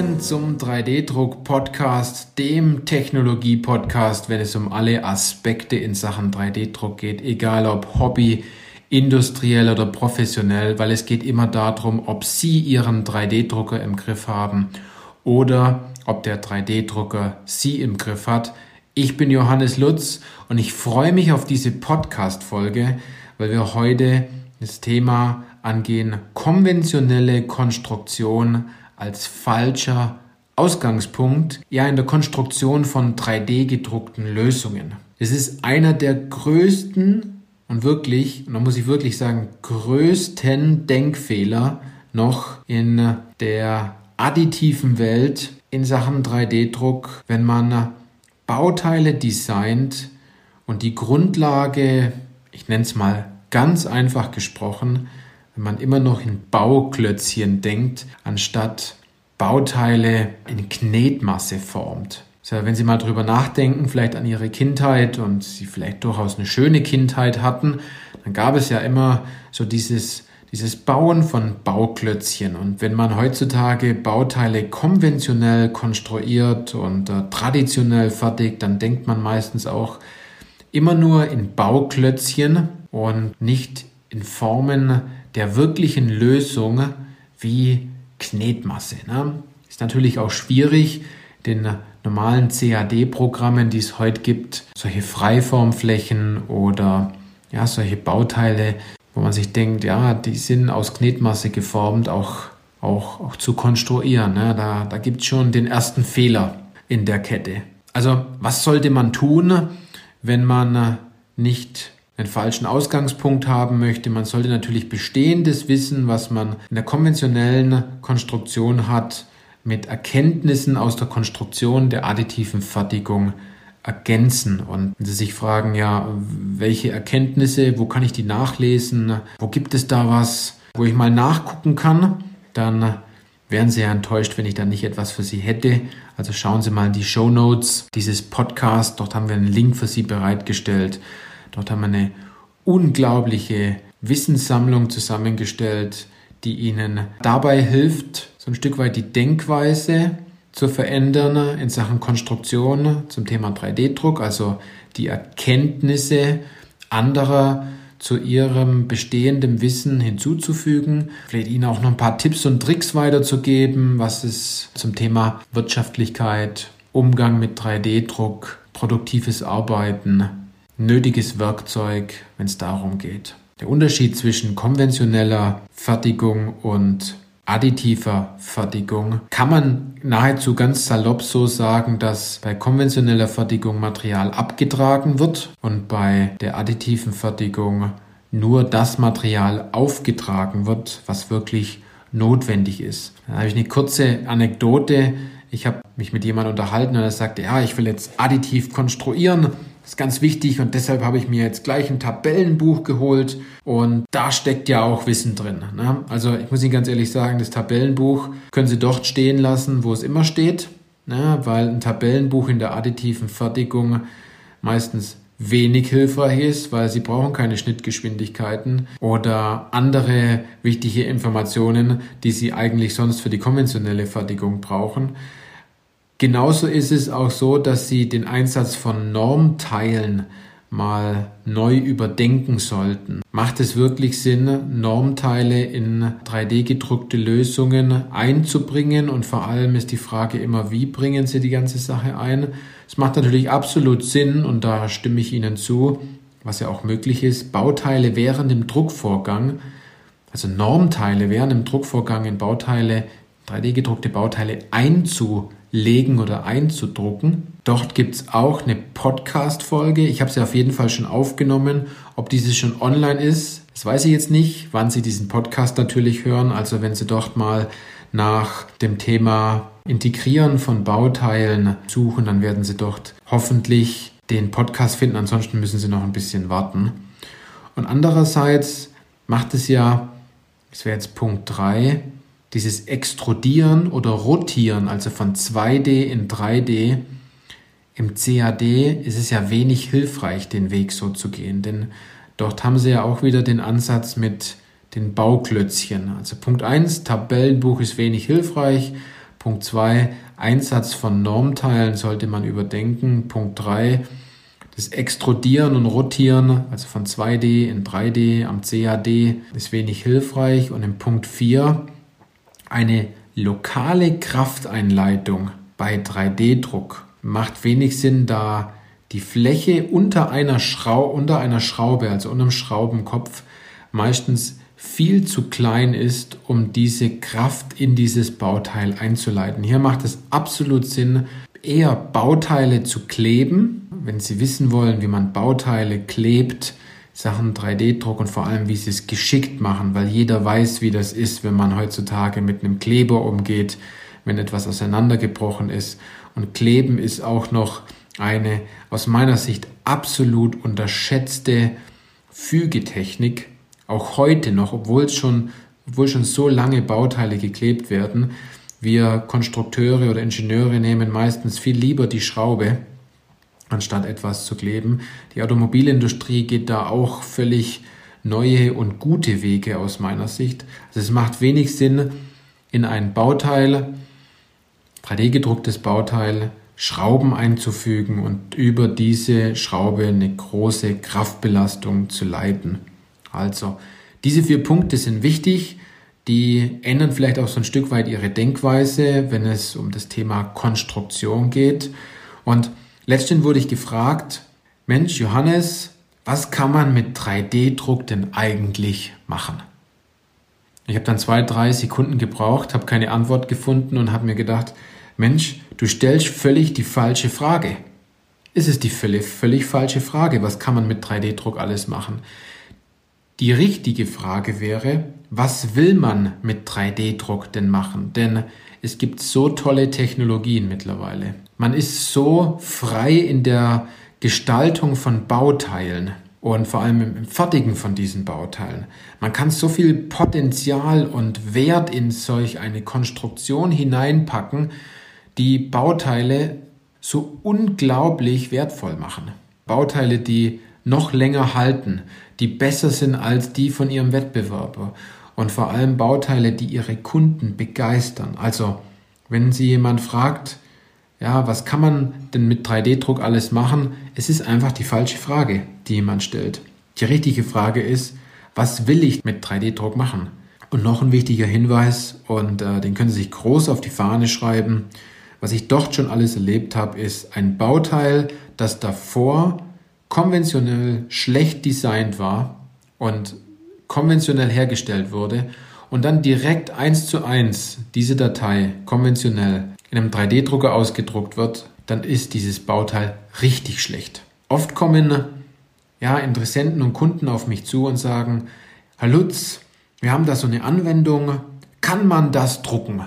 Willkommen zum 3D-Druck-Podcast, dem Technologie-Podcast, wenn es um alle Aspekte in Sachen 3D-Druck geht, egal ob Hobby, industriell oder professionell, weil es geht immer darum, ob Sie Ihren 3D-Drucker im Griff haben oder ob der 3D-Drucker Sie im Griff hat. Ich bin Johannes Lutz und ich freue mich auf diese Podcast-Folge, weil wir heute das Thema angehen, konventionelle Konstruktion als falscher Ausgangspunkt, ja in der Konstruktion von 3D gedruckten Lösungen. Es ist einer der größten und wirklich, und da muss ich wirklich sagen, größten Denkfehler noch in der additiven Welt in Sachen 3D-Druck, wenn man Bauteile designt und die Grundlage, ich nenne es mal ganz einfach gesprochen, wenn man immer noch in Bauklötzchen denkt, anstatt Bauteile in Knetmasse formt. Also wenn Sie mal drüber nachdenken, vielleicht an Ihre Kindheit und Sie vielleicht durchaus eine schöne Kindheit hatten, dann gab es ja immer so dieses, dieses Bauen von Bauklötzchen. Und wenn man heutzutage Bauteile konventionell konstruiert und äh, traditionell fertigt, dann denkt man meistens auch immer nur in Bauklötzchen und nicht in Formen der wirklichen Lösung wie Knetmasse. Ne? Ist natürlich auch schwierig, den normalen CAD-Programmen, die es heute gibt, solche Freiformflächen oder ja, solche Bauteile, wo man sich denkt, ja, die sind aus Knetmasse geformt, auch, auch, auch zu konstruieren. Ne? Da, da gibt es schon den ersten Fehler in der Kette. Also was sollte man tun, wenn man nicht einen falschen Ausgangspunkt haben möchte. Man sollte natürlich bestehendes Wissen, was man in der konventionellen Konstruktion hat, mit Erkenntnissen aus der Konstruktion der additiven Fertigung ergänzen. Und wenn Sie sich fragen, ja, welche Erkenntnisse, wo kann ich die nachlesen, wo gibt es da was, wo ich mal nachgucken kann, dann wären Sie ja enttäuscht, wenn ich da nicht etwas für Sie hätte. Also schauen Sie mal in die Show Notes dieses Podcasts, dort haben wir einen Link für Sie bereitgestellt. Dort haben wir eine unglaubliche Wissenssammlung zusammengestellt, die Ihnen dabei hilft, so ein Stück weit die Denkweise zu verändern in Sachen Konstruktion zum Thema 3D-Druck, also die Erkenntnisse anderer zu ihrem bestehenden Wissen hinzuzufügen, vielleicht Ihnen auch noch ein paar Tipps und Tricks weiterzugeben, was es zum Thema Wirtschaftlichkeit, Umgang mit 3D-Druck, produktives Arbeiten nötiges Werkzeug, wenn es darum geht. Der Unterschied zwischen konventioneller Fertigung und additiver Fertigung kann man nahezu ganz salopp so sagen, dass bei konventioneller Fertigung Material abgetragen wird und bei der additiven Fertigung nur das Material aufgetragen wird, was wirklich notwendig ist. Da habe ich eine kurze Anekdote. Ich habe mich mit jemandem unterhalten und er sagte, ja, ich will jetzt additiv konstruieren ist ganz wichtig und deshalb habe ich mir jetzt gleich ein Tabellenbuch geholt und da steckt ja auch Wissen drin. Ne? Also ich muss Ihnen ganz ehrlich sagen, das Tabellenbuch können Sie dort stehen lassen, wo es immer steht, ne? weil ein Tabellenbuch in der additiven Fertigung meistens wenig hilfreich ist, weil sie brauchen keine Schnittgeschwindigkeiten oder andere wichtige Informationen, die sie eigentlich sonst für die konventionelle Fertigung brauchen. Genauso ist es auch so, dass Sie den Einsatz von Normteilen mal neu überdenken sollten. Macht es wirklich Sinn, Normteile in 3D gedruckte Lösungen einzubringen? Und vor allem ist die Frage immer, wie bringen Sie die ganze Sache ein? Es macht natürlich absolut Sinn, und da stimme ich Ihnen zu, was ja auch möglich ist, Bauteile während dem Druckvorgang, also Normteile während dem Druckvorgang in Bauteile, 3D gedruckte Bauteile einzubringen legen oder einzudrucken. Dort gibt es auch eine Podcast-Folge. Ich habe sie auf jeden Fall schon aufgenommen. Ob diese schon online ist, das weiß ich jetzt nicht, wann Sie diesen Podcast natürlich hören. Also wenn Sie dort mal nach dem Thema Integrieren von Bauteilen suchen, dann werden Sie dort hoffentlich den Podcast finden. Ansonsten müssen Sie noch ein bisschen warten. Und andererseits macht es ja, das wäre jetzt Punkt 3, dieses Extrudieren oder Rotieren, also von 2D in 3D, im CAD ist es ja wenig hilfreich, den Weg so zu gehen, denn dort haben sie ja auch wieder den Ansatz mit den Bauklötzchen. Also Punkt 1, Tabellenbuch ist wenig hilfreich. Punkt 2, Einsatz von Normteilen sollte man überdenken. Punkt 3, das Extrudieren und Rotieren, also von 2D in 3D am CAD, ist wenig hilfreich. Und im Punkt 4, eine lokale Krafteinleitung bei 3D-Druck macht wenig Sinn, da die Fläche unter einer, Schrau unter einer Schraube, also unter dem Schraubenkopf, meistens viel zu klein ist, um diese Kraft in dieses Bauteil einzuleiten. Hier macht es absolut Sinn, eher Bauteile zu kleben, wenn Sie wissen wollen, wie man Bauteile klebt, Sachen 3D-Druck und vor allem, wie Sie es geschickt machen, weil jeder weiß, wie das ist, wenn man heutzutage mit einem Kleber umgeht, wenn etwas auseinandergebrochen ist. Und Kleben ist auch noch eine aus meiner Sicht absolut unterschätzte Fügetechnik, auch heute noch, obwohl schon, obwohl schon so lange Bauteile geklebt werden. Wir Konstrukteure oder Ingenieure nehmen meistens viel lieber die Schraube, anstatt etwas zu kleben. Die Automobilindustrie geht da auch völlig neue und gute Wege aus meiner Sicht. Also es macht wenig Sinn, in ein Bauteil, 3D gedrucktes Bauteil, Schrauben einzufügen und über diese Schraube eine große Kraftbelastung zu leiten. Also, diese vier Punkte sind wichtig. Die ändern vielleicht auch so ein Stück weit ihre Denkweise, wenn es um das Thema Konstruktion geht. Und letztens wurde ich gefragt, Mensch, Johannes, was kann man mit 3D-Druck denn eigentlich machen? Ich habe dann zwei, drei Sekunden gebraucht, habe keine Antwort gefunden und habe mir gedacht, Mensch, du stellst völlig die falsche Frage. Ist es die völlig, völlig falsche Frage? Was kann man mit 3D-Druck alles machen? Die richtige Frage wäre, was will man mit 3D-Druck denn machen? Denn es gibt so tolle Technologien mittlerweile. Man ist so frei in der Gestaltung von Bauteilen und vor allem im Fertigen von diesen Bauteilen. Man kann so viel Potenzial und Wert in solch eine Konstruktion hineinpacken, die Bauteile so unglaublich wertvoll machen. Bauteile, die noch länger halten, die besser sind als die von ihrem Wettbewerber und vor allem Bauteile, die ihre Kunden begeistern. Also, wenn Sie jemand fragt, ja, was kann man denn mit 3D-Druck alles machen? Es ist einfach die falsche Frage, die jemand stellt. Die richtige Frage ist, was will ich mit 3D-Druck machen? Und noch ein wichtiger Hinweis, und äh, den können Sie sich groß auf die Fahne schreiben. Was ich dort schon alles erlebt habe, ist ein Bauteil, das davor konventionell schlecht designt war und konventionell hergestellt wurde und dann direkt eins zu eins diese Datei konventionell in einem 3D-Drucker ausgedruckt wird, dann ist dieses Bauteil richtig schlecht. Oft kommen ja, Interessenten und Kunden auf mich zu und sagen, Herr Lutz, wir haben da so eine Anwendung, kann man das drucken?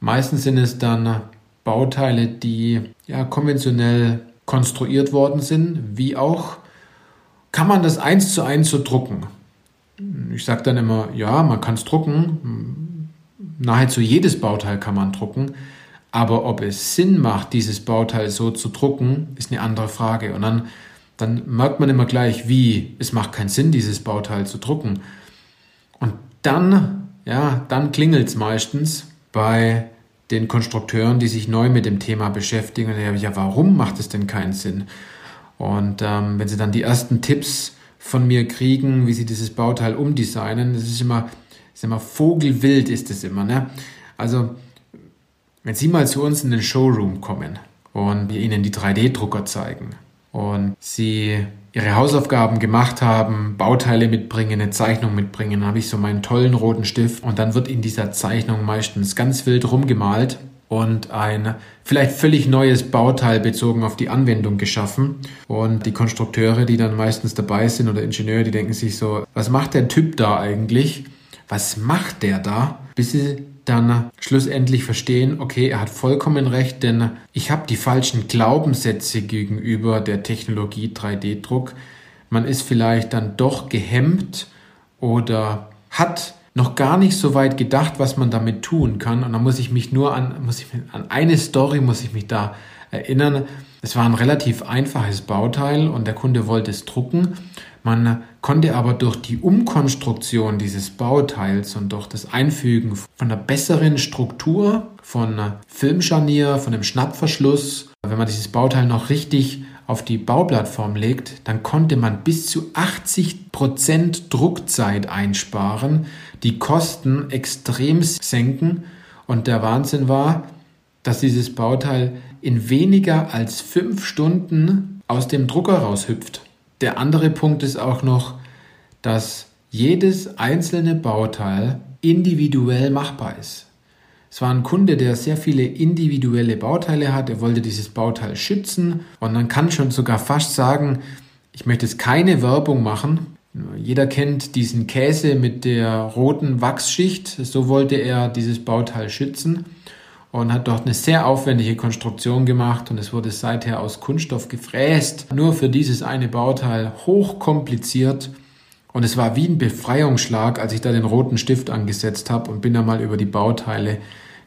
Meistens sind es dann Bauteile, die ja konventionell konstruiert worden sind, wie auch, kann man das eins zu eins so drucken? Ich sage dann immer, ja, man kann es drucken. Nahezu jedes Bauteil kann man drucken. Aber ob es Sinn macht, dieses Bauteil so zu drucken, ist eine andere Frage. Und dann, dann merkt man immer gleich, wie, es macht keinen Sinn, dieses Bauteil zu drucken. Und dann, ja, dann klingelt es meistens bei den Konstrukteuren, die sich neu mit dem Thema beschäftigen. Und ja, warum macht es denn keinen Sinn? Und ähm, wenn sie dann die ersten Tipps von mir kriegen, wie sie dieses Bauteil umdesignen, das ist immer, ist immer vogelwild ist es immer. Ne? Also wenn Sie mal zu uns in den Showroom kommen und wir Ihnen die 3D-Drucker zeigen und Sie ihre Hausaufgaben gemacht haben, Bauteile mitbringen, eine Zeichnung mitbringen, dann habe ich so meinen tollen roten Stift und dann wird in dieser Zeichnung meistens ganz wild rumgemalt und ein vielleicht völlig neues Bauteil bezogen auf die Anwendung geschaffen. Und die Konstrukteure, die dann meistens dabei sind oder Ingenieure, die denken sich so, was macht der Typ da eigentlich? Was macht der da? Bis sie dann schlussendlich verstehen, okay, er hat vollkommen recht, denn ich habe die falschen Glaubenssätze gegenüber der Technologie 3D-Druck. Man ist vielleicht dann doch gehemmt oder hat noch gar nicht so weit gedacht, was man damit tun kann. Und dann muss ich mich nur an, muss ich, an eine Story muss ich mich da erinnern. Es war ein relativ einfaches Bauteil und der Kunde wollte es drucken. Man konnte aber durch die Umkonstruktion dieses Bauteils und durch das Einfügen von einer besseren Struktur, von Filmscharnier, von einem Schnappverschluss, wenn man dieses Bauteil noch richtig auf die Bauplattform legt, dann konnte man bis zu 80 Prozent Druckzeit einsparen, die Kosten extrem senken und der Wahnsinn war, dass dieses Bauteil in weniger als fünf Stunden aus dem Drucker raushüpft. Der andere Punkt ist auch noch, dass jedes einzelne Bauteil individuell machbar ist. Es war ein Kunde, der sehr viele individuelle Bauteile hat. Er wollte dieses Bauteil schützen und man kann schon sogar fast sagen, ich möchte jetzt keine Werbung machen. Jeder kennt diesen Käse mit der roten Wachsschicht. So wollte er dieses Bauteil schützen und hat dort eine sehr aufwendige Konstruktion gemacht und es wurde seither aus Kunststoff gefräst. Nur für dieses eine Bauteil hochkompliziert und es war wie ein Befreiungsschlag, als ich da den roten Stift angesetzt habe und bin da mal über die Bauteile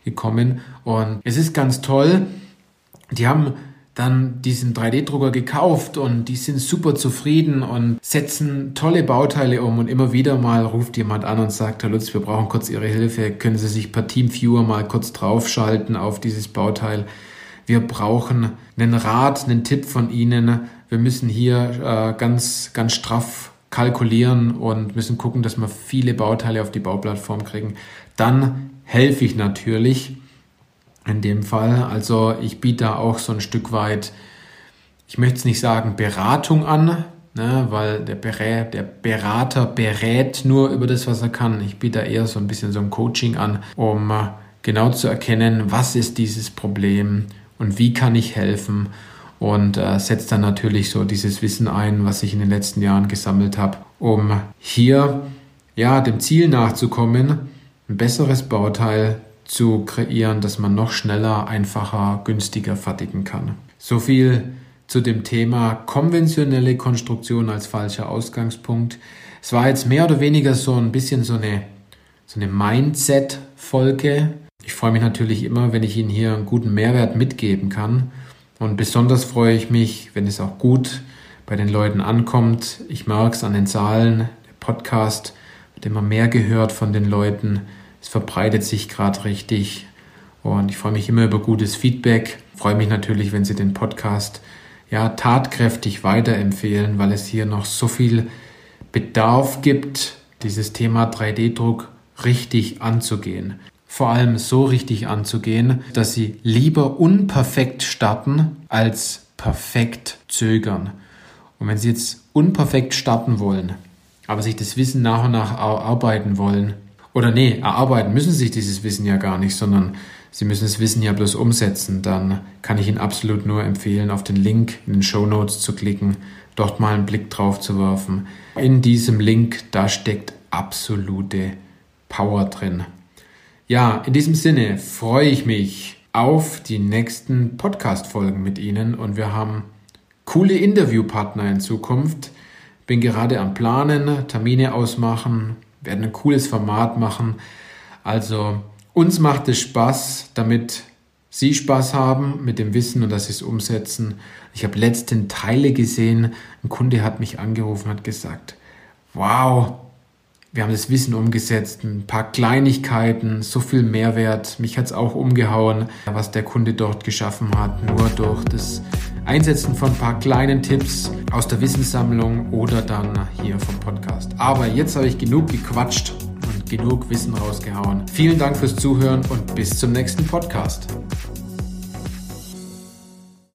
gekommen und es ist ganz toll. Die haben dann diesen 3D-Drucker gekauft und die sind super zufrieden und setzen tolle Bauteile um und immer wieder mal ruft jemand an und sagt, Herr Lutz, wir brauchen kurz Ihre Hilfe, können Sie sich per Teamviewer mal kurz draufschalten auf dieses Bauteil. Wir brauchen einen Rat, einen Tipp von Ihnen. Wir müssen hier äh, ganz, ganz straff kalkulieren und müssen gucken, dass wir viele Bauteile auf die Bauplattform kriegen. Dann helfe ich natürlich in dem Fall. Also ich biete da auch so ein Stück weit, ich möchte es nicht sagen Beratung an, ne, weil der, Berät, der Berater berät nur über das, was er kann. Ich biete da eher so ein bisschen so ein Coaching an, um äh, genau zu erkennen, was ist dieses Problem und wie kann ich helfen und äh, setze dann natürlich so dieses Wissen ein, was ich in den letzten Jahren gesammelt habe, um hier ja dem Ziel nachzukommen, ein besseres Bauteil zu kreieren, dass man noch schneller, einfacher, günstiger fertigen kann. So viel zu dem Thema konventionelle Konstruktion als falscher Ausgangspunkt. Es war jetzt mehr oder weniger so ein bisschen so eine, so eine Mindset-Folge. Ich freue mich natürlich immer, wenn ich Ihnen hier einen guten Mehrwert mitgeben kann. Und besonders freue ich mich, wenn es auch gut bei den Leuten ankommt. Ich merke es an den Zahlen. Der Podcast wird immer mehr gehört von den Leuten. Es verbreitet sich gerade richtig und ich freue mich immer über gutes Feedback. Ich freue mich natürlich, wenn Sie den Podcast ja tatkräftig weiterempfehlen, weil es hier noch so viel Bedarf gibt, dieses Thema 3D-Druck richtig anzugehen. Vor allem so richtig anzugehen, dass Sie lieber unperfekt starten als perfekt zögern. Und wenn Sie jetzt unperfekt starten wollen, aber sich das Wissen nach und nach arbeiten wollen, oder nee, erarbeiten müssen sie sich dieses Wissen ja gar nicht, sondern sie müssen das Wissen ja bloß umsetzen. Dann kann ich Ihnen absolut nur empfehlen, auf den Link in den Show Notes zu klicken, dort mal einen Blick drauf zu werfen. In diesem Link, da steckt absolute Power drin. Ja, in diesem Sinne freue ich mich auf die nächsten Podcast-Folgen mit Ihnen und wir haben coole Interviewpartner in Zukunft. Bin gerade am Planen, Termine ausmachen, werden ein cooles Format machen. Also uns macht es Spaß, damit Sie Spaß haben mit dem Wissen und dass Sie es umsetzen. Ich habe letzten Teile gesehen. Ein Kunde hat mich angerufen und hat gesagt, wow, wir haben das Wissen umgesetzt, ein paar Kleinigkeiten, so viel Mehrwert. Mich hat es auch umgehauen, was der Kunde dort geschaffen hat, nur durch das Einsetzen von ein paar kleinen Tipps aus der Wissenssammlung oder dann hier vom Podcast. Aber jetzt habe ich genug gequatscht und genug Wissen rausgehauen. Vielen Dank fürs Zuhören und bis zum nächsten Podcast.